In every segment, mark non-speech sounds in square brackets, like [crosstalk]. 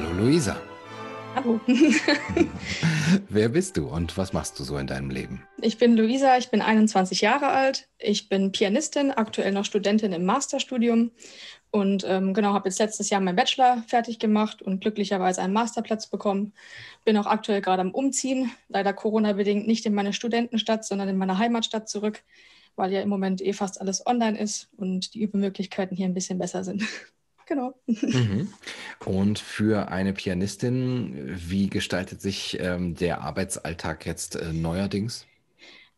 Hallo Luisa. Hallo. [laughs] Wer bist du und was machst du so in deinem Leben? Ich bin Luisa, ich bin 21 Jahre alt. Ich bin Pianistin, aktuell noch Studentin im Masterstudium und ähm, genau habe jetzt letztes Jahr meinen Bachelor fertig gemacht und glücklicherweise einen Masterplatz bekommen. Bin auch aktuell gerade am Umziehen, leider Corona-bedingt nicht in meine Studentenstadt, sondern in meine Heimatstadt zurück, weil ja im Moment eh fast alles online ist und die Übemöglichkeiten hier ein bisschen besser sind. Genau. Mhm. [laughs] Und für eine Pianistin, wie gestaltet sich ähm, der Arbeitsalltag jetzt äh, neuerdings?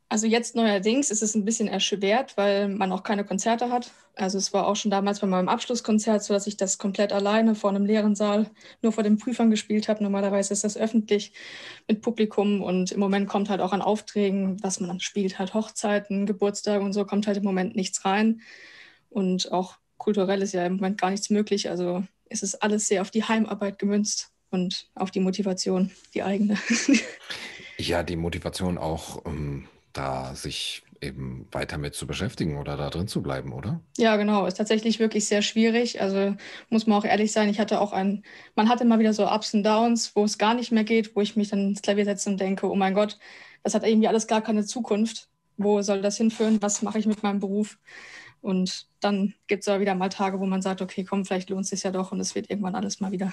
Also jetzt neuerdings ist es ein bisschen erschwert, weil man auch keine Konzerte hat. Also es war auch schon damals bei meinem Abschlusskonzert so, dass ich das komplett alleine vor einem leeren Saal nur vor den Prüfern gespielt habe. Normalerweise ist das öffentlich mit Publikum und im Moment kommt halt auch an Aufträgen, was man dann spielt, halt Hochzeiten, Geburtstage und so, kommt halt im Moment nichts rein. Und auch kulturell ist ja im Moment gar nichts möglich. Also es ist alles sehr auf die Heimarbeit gemünzt und auf die Motivation, die eigene. [laughs] ja, die Motivation auch, um ähm, da sich eben weiter mit zu beschäftigen oder da drin zu bleiben, oder? Ja, genau. Ist tatsächlich wirklich sehr schwierig. Also muss man auch ehrlich sein, ich hatte auch ein, man hatte immer wieder so Ups und Downs, wo es gar nicht mehr geht, wo ich mich dann ins Klavier setze und denke, oh mein Gott, das hat irgendwie alles gar keine Zukunft. Wo soll das hinführen? Was mache ich mit meinem Beruf? Und dann gibt es aber wieder mal Tage, wo man sagt, okay, komm, vielleicht lohnt es sich ja doch und es wird irgendwann alles mal wieder.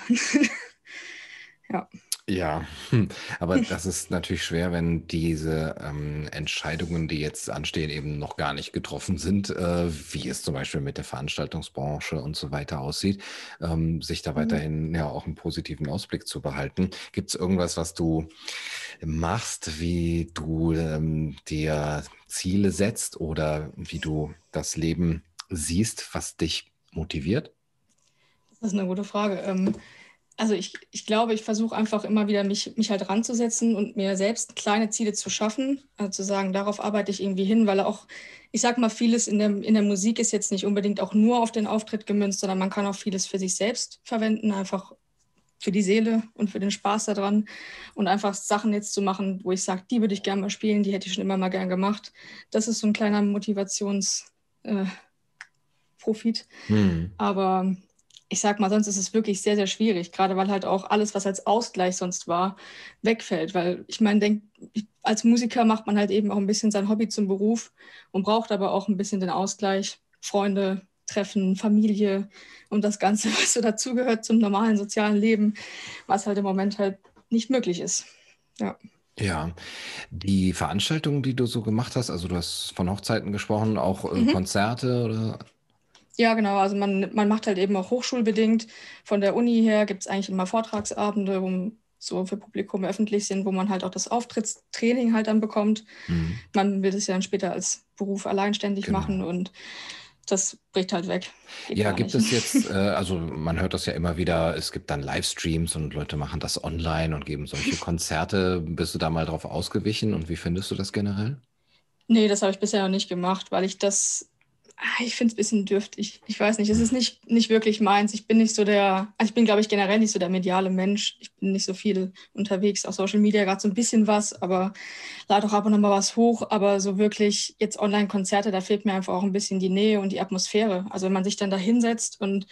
[laughs] ja. Ja, hm, aber das ist natürlich schwer, wenn diese ähm, Entscheidungen, die jetzt anstehen, eben noch gar nicht getroffen sind, äh, wie es zum Beispiel mit der Veranstaltungsbranche und so weiter aussieht, ähm, sich da mhm. weiterhin ja auch einen positiven Ausblick zu behalten. Gibt es irgendwas, was du machst, wie du ähm, dir Ziele setzt oder wie du das Leben siehst, was dich motiviert? Das ist eine gute Frage. Also ich, ich glaube, ich versuche einfach immer wieder, mich, mich halt ranzusetzen und mir selbst kleine Ziele zu schaffen. Also zu sagen, darauf arbeite ich irgendwie hin, weil auch, ich sag mal, vieles in der, in der Musik ist jetzt nicht unbedingt auch nur auf den Auftritt gemünzt, sondern man kann auch vieles für sich selbst verwenden, einfach für die Seele und für den Spaß daran. Und einfach Sachen jetzt zu machen, wo ich sage, die würde ich gerne mal spielen, die hätte ich schon immer mal gern gemacht. Das ist so ein kleiner Motivationsprofit. Äh, hm. Aber ich sag mal, sonst ist es wirklich sehr, sehr schwierig, gerade weil halt auch alles, was als Ausgleich sonst war, wegfällt. Weil ich meine, denk, als Musiker macht man halt eben auch ein bisschen sein Hobby zum Beruf und braucht aber auch ein bisschen den Ausgleich. Freunde, Treffen, Familie und das Ganze, [laughs] was so dazugehört zum normalen sozialen Leben, was halt im Moment halt nicht möglich ist. Ja. Ja, die Veranstaltungen, die du so gemacht hast, also du hast von Hochzeiten gesprochen, auch äh, mhm. Konzerte oder ja, genau. Also man, man macht halt eben auch hochschulbedingt. Von der Uni her gibt es eigentlich immer Vortragsabende, wo so für Publikum öffentlich sind, wo man halt auch das Auftrittstraining halt dann bekommt. Mhm. Man will es ja dann später als Beruf alleinständig genau. machen und das bricht halt weg. Geht ja, gibt nicht. es jetzt, [laughs] äh, also man hört das ja immer wieder, es gibt dann Livestreams und Leute machen das online und geben solche [laughs] Konzerte. Bist du da mal drauf ausgewichen und wie findest du das generell? Nee, das habe ich bisher noch nicht gemacht, weil ich das ich finde es ein bisschen dürftig. Ich weiß nicht, es ist nicht, nicht wirklich meins. Ich bin nicht so der, also ich bin, glaube ich, generell nicht so der mediale Mensch. Ich bin nicht so viel unterwegs auf Social Media, gerade so ein bisschen was, aber lade auch ab und an mal was hoch. Aber so wirklich jetzt Online-Konzerte, da fehlt mir einfach auch ein bisschen die Nähe und die Atmosphäre. Also wenn man sich dann da hinsetzt und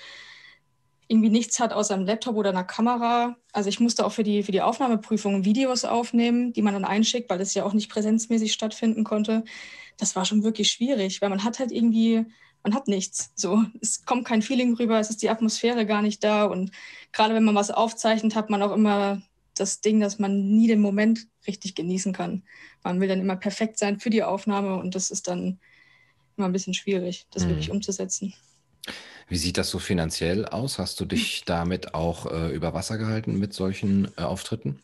irgendwie nichts hat außer einem Laptop oder einer Kamera. Also ich musste auch für die, für die Aufnahmeprüfung Videos aufnehmen, die man dann einschickt, weil es ja auch nicht präsenzmäßig stattfinden konnte das war schon wirklich schwierig, weil man hat halt irgendwie, man hat nichts. So, es kommt kein Feeling rüber, es ist die Atmosphäre gar nicht da. Und gerade wenn man was aufzeichnet, hat man auch immer das Ding, dass man nie den Moment richtig genießen kann. Man will dann immer perfekt sein für die Aufnahme und das ist dann immer ein bisschen schwierig, das mhm. wirklich umzusetzen. Wie sieht das so finanziell aus? Hast du dich damit auch äh, über Wasser gehalten mit solchen äh, Auftritten?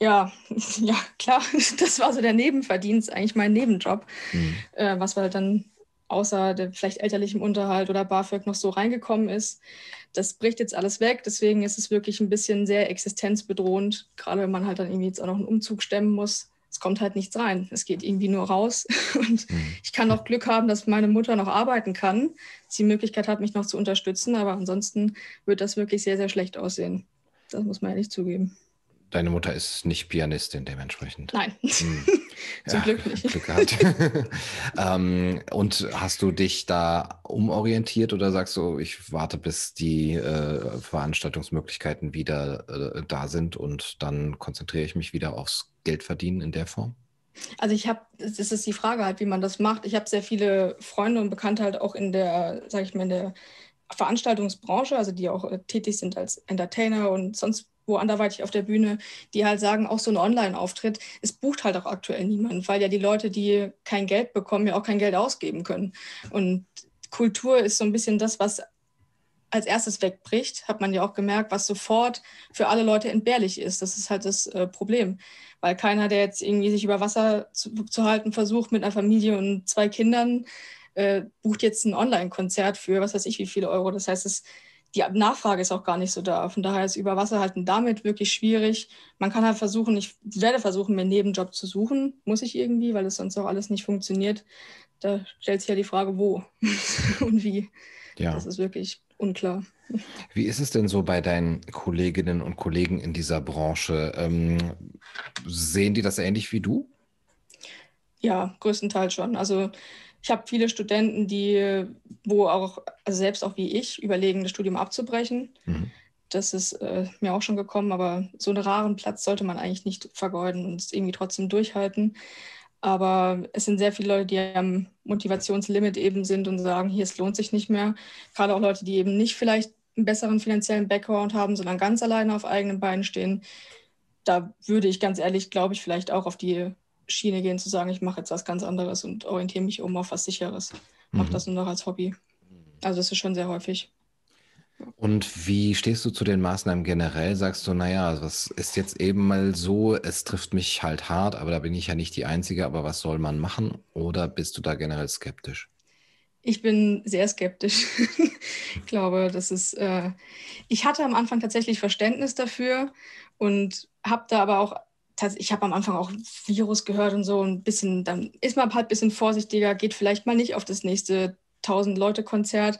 Ja, [laughs] ja, klar. [laughs] Das war so der Nebenverdienst, eigentlich mein Nebenjob, mhm. äh, was halt dann außer der vielleicht elterlichem Unterhalt oder BAföG noch so reingekommen ist. Das bricht jetzt alles weg, deswegen ist es wirklich ein bisschen sehr existenzbedrohend, gerade wenn man halt dann irgendwie jetzt auch noch einen Umzug stemmen muss. Es kommt halt nichts rein. Es geht irgendwie nur raus. [laughs] Und mhm. ich kann auch Glück haben, dass meine Mutter noch arbeiten kann, sie die Möglichkeit hat, mich noch zu unterstützen. Aber ansonsten wird das wirklich sehr, sehr schlecht aussehen. Das muss man ehrlich zugeben Deine Mutter ist nicht Pianistin dementsprechend. Nein, hm. [laughs] zum ja, Glück nicht. [laughs] Glück gehabt. [laughs] ähm, und hast du dich da umorientiert oder sagst du, ich warte, bis die äh, Veranstaltungsmöglichkeiten wieder äh, da sind und dann konzentriere ich mich wieder aufs Geldverdienen in der Form? Also ich habe, das ist die Frage halt, wie man das macht. Ich habe sehr viele Freunde und Bekannte halt auch in der, sage ich mal, in der Veranstaltungsbranche, also die auch äh, tätig sind als Entertainer und sonst wo anderweitig auf der Bühne, die halt sagen, auch so ein Online-Auftritt, es bucht halt auch aktuell niemand, weil ja die Leute, die kein Geld bekommen, ja auch kein Geld ausgeben können. Und Kultur ist so ein bisschen das, was als erstes wegbricht, hat man ja auch gemerkt, was sofort für alle Leute entbehrlich ist. Das ist halt das äh, Problem, weil keiner, der jetzt irgendwie sich über Wasser zu, zu halten versucht mit einer Familie und zwei Kindern, äh, bucht jetzt ein Online-Konzert für was weiß ich wie viele Euro. Das heißt, es die Nachfrage ist auch gar nicht so da. Von daher ist Überwasserhalten damit wirklich schwierig. Man kann halt versuchen, ich werde versuchen, mir einen Nebenjob zu suchen. Muss ich irgendwie, weil es sonst auch alles nicht funktioniert. Da stellt sich ja die Frage, wo [laughs] und wie. Ja. Das ist wirklich unklar. Wie ist es denn so bei deinen Kolleginnen und Kollegen in dieser Branche? Ähm, sehen die das ähnlich wie du? Ja, größtenteils schon. Also ich habe viele Studenten, die, wo auch, also selbst auch wie ich, überlegen, das Studium abzubrechen. Mhm. Das ist äh, mir auch schon gekommen, aber so einen raren Platz sollte man eigentlich nicht vergeuden und es irgendwie trotzdem durchhalten. Aber es sind sehr viele Leute, die am Motivationslimit eben sind und sagen, hier, es lohnt sich nicht mehr. Gerade auch Leute, die eben nicht vielleicht einen besseren finanziellen Background haben, sondern ganz alleine auf eigenen Beinen stehen. Da würde ich ganz ehrlich, glaube ich, vielleicht auch auf die Schiene gehen, zu sagen, ich mache jetzt was ganz anderes und orientiere mich um auf was Sicheres. Mache mhm. das nur noch als Hobby. Also das ist schon sehr häufig. Und wie stehst du zu den Maßnahmen generell? Sagst du, naja, das ist jetzt eben mal so, es trifft mich halt hart, aber da bin ich ja nicht die Einzige, aber was soll man machen? Oder bist du da generell skeptisch? Ich bin sehr skeptisch. [laughs] ich glaube, das ist, äh, ich hatte am Anfang tatsächlich Verständnis dafür und habe da aber auch ich habe am Anfang auch Virus gehört und so ein bisschen, dann ist man halt ein bisschen vorsichtiger, geht vielleicht mal nicht auf das nächste 1000 Leute Konzert,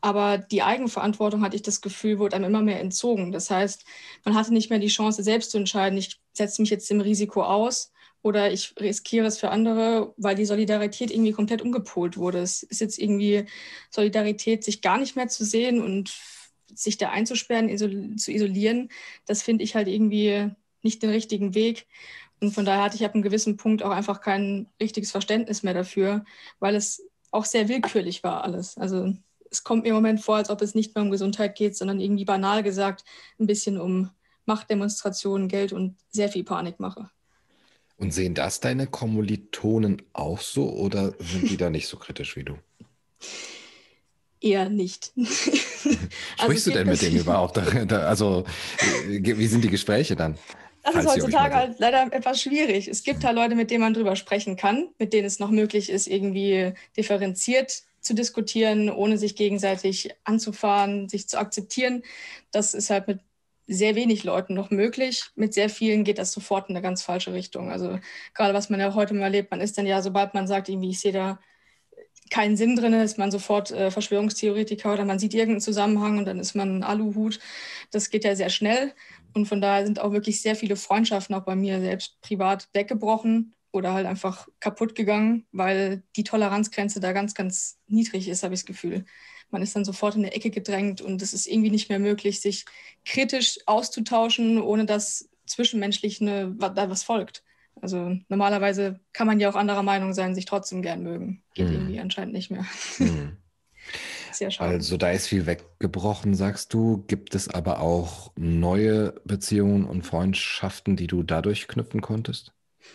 aber die Eigenverantwortung hatte ich das Gefühl, wurde einem immer mehr entzogen. Das heißt, man hatte nicht mehr die Chance, selbst zu entscheiden, ich setze mich jetzt dem Risiko aus oder ich riskiere es für andere, weil die Solidarität irgendwie komplett umgepolt wurde. Es ist jetzt irgendwie Solidarität, sich gar nicht mehr zu sehen und sich da einzusperren, isol zu isolieren. Das finde ich halt irgendwie nicht den richtigen Weg. Und von daher hatte ich ab einem gewissen Punkt auch einfach kein richtiges Verständnis mehr dafür, weil es auch sehr willkürlich war alles. Also es kommt mir im Moment vor, als ob es nicht mehr um Gesundheit geht, sondern irgendwie banal gesagt ein bisschen um Machtdemonstrationen, Geld und sehr viel Panikmache. Und sehen das deine Kommilitonen auch so oder sind die da nicht so kritisch wie du? Eher nicht. [laughs] Sprichst also, du denn mit denen überhaupt? [laughs] Also, wie sind die Gespräche dann? Das ist heutzutage halt leider etwas schwierig. Es gibt halt Leute, mit denen man drüber sprechen kann, mit denen es noch möglich ist, irgendwie differenziert zu diskutieren, ohne sich gegenseitig anzufahren, sich zu akzeptieren. Das ist halt mit sehr wenig Leuten noch möglich. Mit sehr vielen geht das sofort in eine ganz falsche Richtung. Also gerade was man ja heute mal erlebt, man ist dann ja, sobald man sagt, irgendwie, ich sehe da keinen Sinn drin, ist man sofort äh, Verschwörungstheoretiker oder man sieht irgendeinen Zusammenhang und dann ist man ein Aluhut. Das geht ja sehr schnell. Und von daher sind auch wirklich sehr viele Freundschaften auch bei mir selbst privat weggebrochen oder halt einfach kaputt gegangen, weil die Toleranzgrenze da ganz, ganz niedrig ist, habe ich das Gefühl. Man ist dann sofort in eine Ecke gedrängt und es ist irgendwie nicht mehr möglich, sich kritisch auszutauschen, ohne dass zwischenmenschlich eine, da was folgt. Also normalerweise kann man ja auch anderer Meinung sein, sich trotzdem gern mögen. Geht mhm. irgendwie anscheinend nicht mehr. Mhm. [laughs] Sehr schade. Also da ist viel weggebrochen, sagst du. Gibt es aber auch neue Beziehungen und Freundschaften, die du dadurch knüpfen konntest?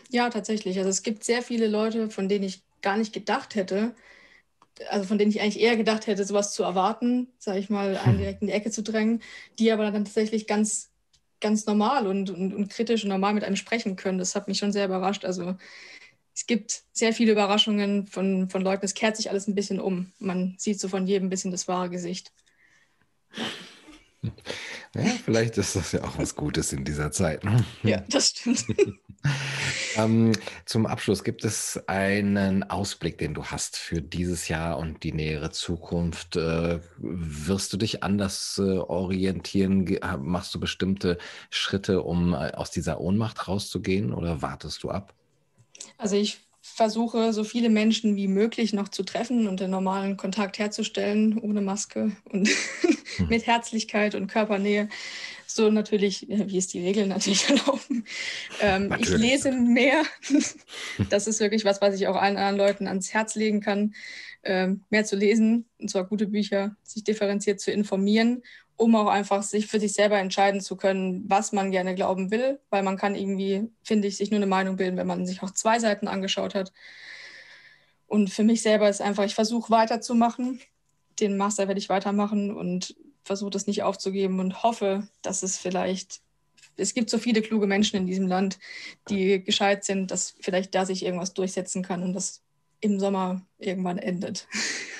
Ja, tatsächlich. Also es gibt sehr viele Leute, von denen ich gar nicht gedacht hätte, also von denen ich eigentlich eher gedacht hätte, sowas zu erwarten, sage ich mal, einen hm. direkt in die Ecke zu drängen, die aber dann tatsächlich ganz, ganz normal und, und, und kritisch und normal mit einem sprechen können. Das hat mich schon sehr überrascht. Also es gibt sehr viele Überraschungen von, von Leuten. Es kehrt sich alles ein bisschen um. Man sieht so von jedem ein bisschen das wahre Gesicht. Ja, vielleicht ist das ja auch was Gutes in dieser Zeit. Ne? Ja, das stimmt. [laughs] ähm, zum Abschluss, gibt es einen Ausblick, den du hast für dieses Jahr und die nähere Zukunft? Äh, wirst du dich anders äh, orientieren? Machst du bestimmte Schritte, um äh, aus dieser Ohnmacht rauszugehen oder wartest du ab? Also ich versuche, so viele Menschen wie möglich noch zu treffen und den normalen Kontakt herzustellen, ohne Maske und [laughs] hm. mit Herzlichkeit und Körpernähe. So natürlich, wie es die Regeln natürlich [laughs] erlauben. Ähm, natürlich. Ich lese mehr. [laughs] das ist wirklich was, was ich auch allen anderen Leuten ans Herz legen kann, mehr zu lesen, und zwar gute Bücher, sich differenziert zu informieren um auch einfach sich für sich selber entscheiden zu können, was man gerne glauben will, weil man kann irgendwie, finde ich, sich nur eine Meinung bilden, wenn man sich auch zwei Seiten angeschaut hat. Und für mich selber ist einfach, ich versuche weiterzumachen. Den Master werde ich weitermachen und versuche das nicht aufzugeben und hoffe, dass es vielleicht, es gibt so viele kluge Menschen in diesem Land, die gescheit sind, dass vielleicht da sich irgendwas durchsetzen kann und das im Sommer irgendwann endet.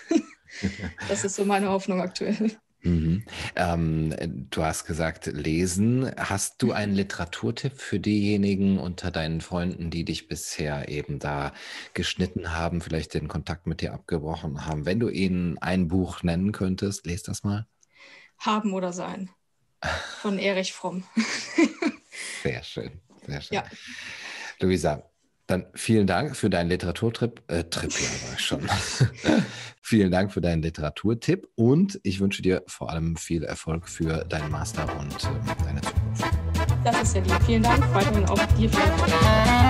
[laughs] das ist so meine Hoffnung aktuell. Mhm. Ähm, du hast gesagt, lesen. Hast du einen Literaturtipp für diejenigen unter deinen Freunden, die dich bisher eben da geschnitten haben, vielleicht den Kontakt mit dir abgebrochen haben? Wenn du ihnen ein Buch nennen könntest, lest das mal. Haben oder sein. [laughs] Von Erich Fromm. sehr schön, sehr schön. Ja. Luisa, dann vielen Dank für deinen Literaturtrip. Äh, Trip, ja, war ich schon. [laughs] vielen Dank für deinen Literaturtipp und ich wünsche dir vor allem viel Erfolg für deinen Master und äh, deine Zukunft. Das ist ja lieb. Vielen Dank. Weiterhin auch dir viel Erfolg.